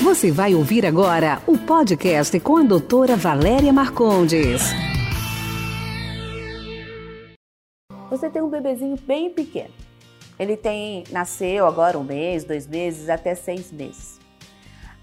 Você vai ouvir agora o podcast com a doutora Valéria Marcondes. Você tem um bebezinho bem pequeno. Ele tem nasceu agora um mês, dois meses, até seis meses.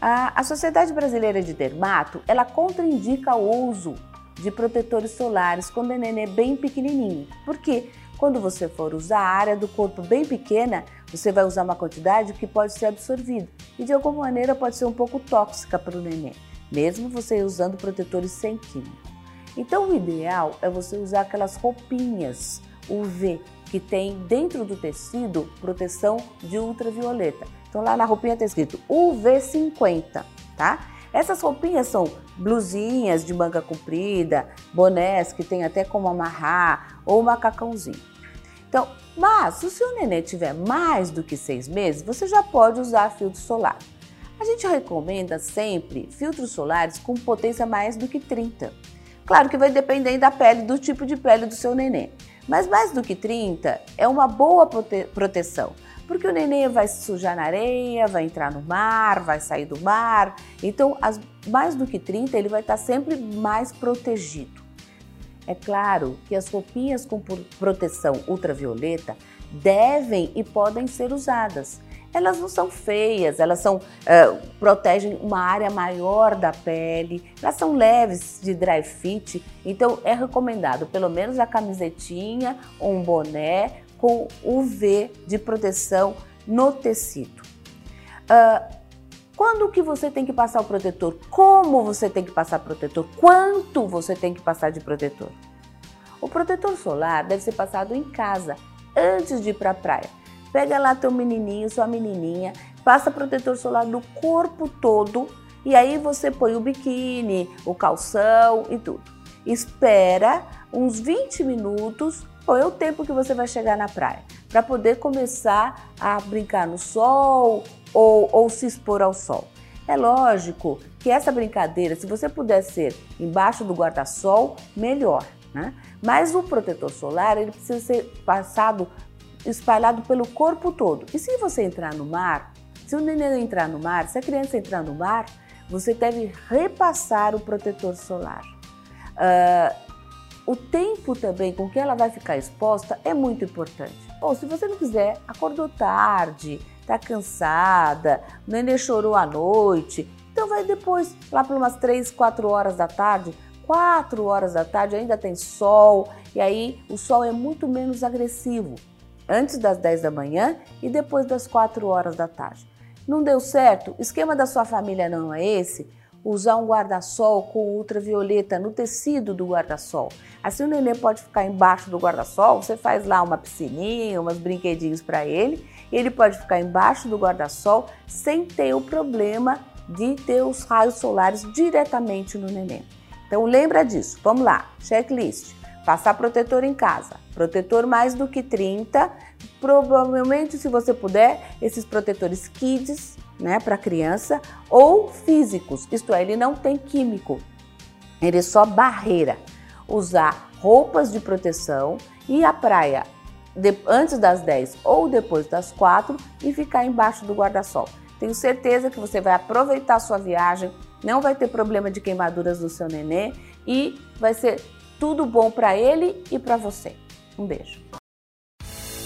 A, a Sociedade Brasileira de Dermato ela contraindica o uso de protetores solares quando o neném é bem pequenininho. Por quê? Quando você for usar a área do corpo bem pequena, você vai usar uma quantidade que pode ser absorvida e de alguma maneira pode ser um pouco tóxica para o neném, mesmo você usando protetores sem químico. Então o ideal é você usar aquelas roupinhas UV que tem dentro do tecido proteção de ultravioleta. Então lá na roupinha está escrito UV50, tá? Essas roupinhas são blusinhas de manga comprida, bonés que tem até como amarrar ou macacãozinho. Então, mas se o seu neném tiver mais do que seis meses, você já pode usar filtro solar. A gente recomenda sempre filtros solares com potência mais do que 30. Claro que vai depender da pele, do tipo de pele do seu neném. Mas mais do que 30 é uma boa prote proteção, porque o neném vai se sujar na areia, vai entrar no mar, vai sair do mar. Então, as, mais do que 30 ele vai estar sempre mais protegido. É claro que as roupinhas com proteção ultravioleta devem e podem ser usadas. Elas não são feias, elas são uh, protegem uma área maior da pele, elas são leves de dry fit, então é recomendado pelo menos a camisetinha um boné com UV de proteção no tecido. Uh, quando que você tem que passar o protetor? Como você tem que passar protetor? Quanto você tem que passar de protetor? O protetor solar deve ser passado em casa, antes de ir para a praia. Pega lá teu menininho, sua menininha, passa protetor solar no corpo todo e aí você põe o biquíni, o calção e tudo. Espera uns 20 minutos, ou é o tempo que você vai chegar na praia, para poder começar a brincar no sol ou, ou se expor ao sol. É lógico que essa brincadeira, se você puder ser embaixo do guarda-sol, melhor. Né? Mas o protetor solar ele precisa ser passado, espalhado pelo corpo todo. E se você entrar no mar, se o neném entrar no mar, se a criança entrar no mar, você deve repassar o protetor solar. Uh, o tempo também com que ela vai ficar exposta é muito importante. Ou se você não quiser, acordou tarde, tá cansada, o neném chorou à noite, então vai depois, lá por umas 3, 4 horas da tarde, 4 horas da tarde ainda tem sol, e aí o sol é muito menos agressivo, antes das 10 da manhã e depois das 4 horas da tarde. Não deu certo? O esquema da sua família não é esse? Usar um guarda-sol com ultravioleta no tecido do guarda-sol. Assim o neném pode ficar embaixo do guarda-sol, você faz lá uma piscininha, umas brinquedinhos para ele, e ele pode ficar embaixo do guarda-sol sem ter o problema de ter os raios solares diretamente no neném. Então lembra disso. Vamos lá, checklist. Passar protetor em casa. Protetor mais do que 30. Provavelmente, se você puder, esses protetores kids né, para criança, ou físicos, isto é, ele não tem químico, ele é só barreira. Usar roupas de proteção e a praia de, antes das 10 ou depois das 4 e ficar embaixo do guarda-sol. Tenho certeza que você vai aproveitar a sua viagem, não vai ter problema de queimaduras do seu nenê e vai ser tudo bom para ele e para você. Um beijo.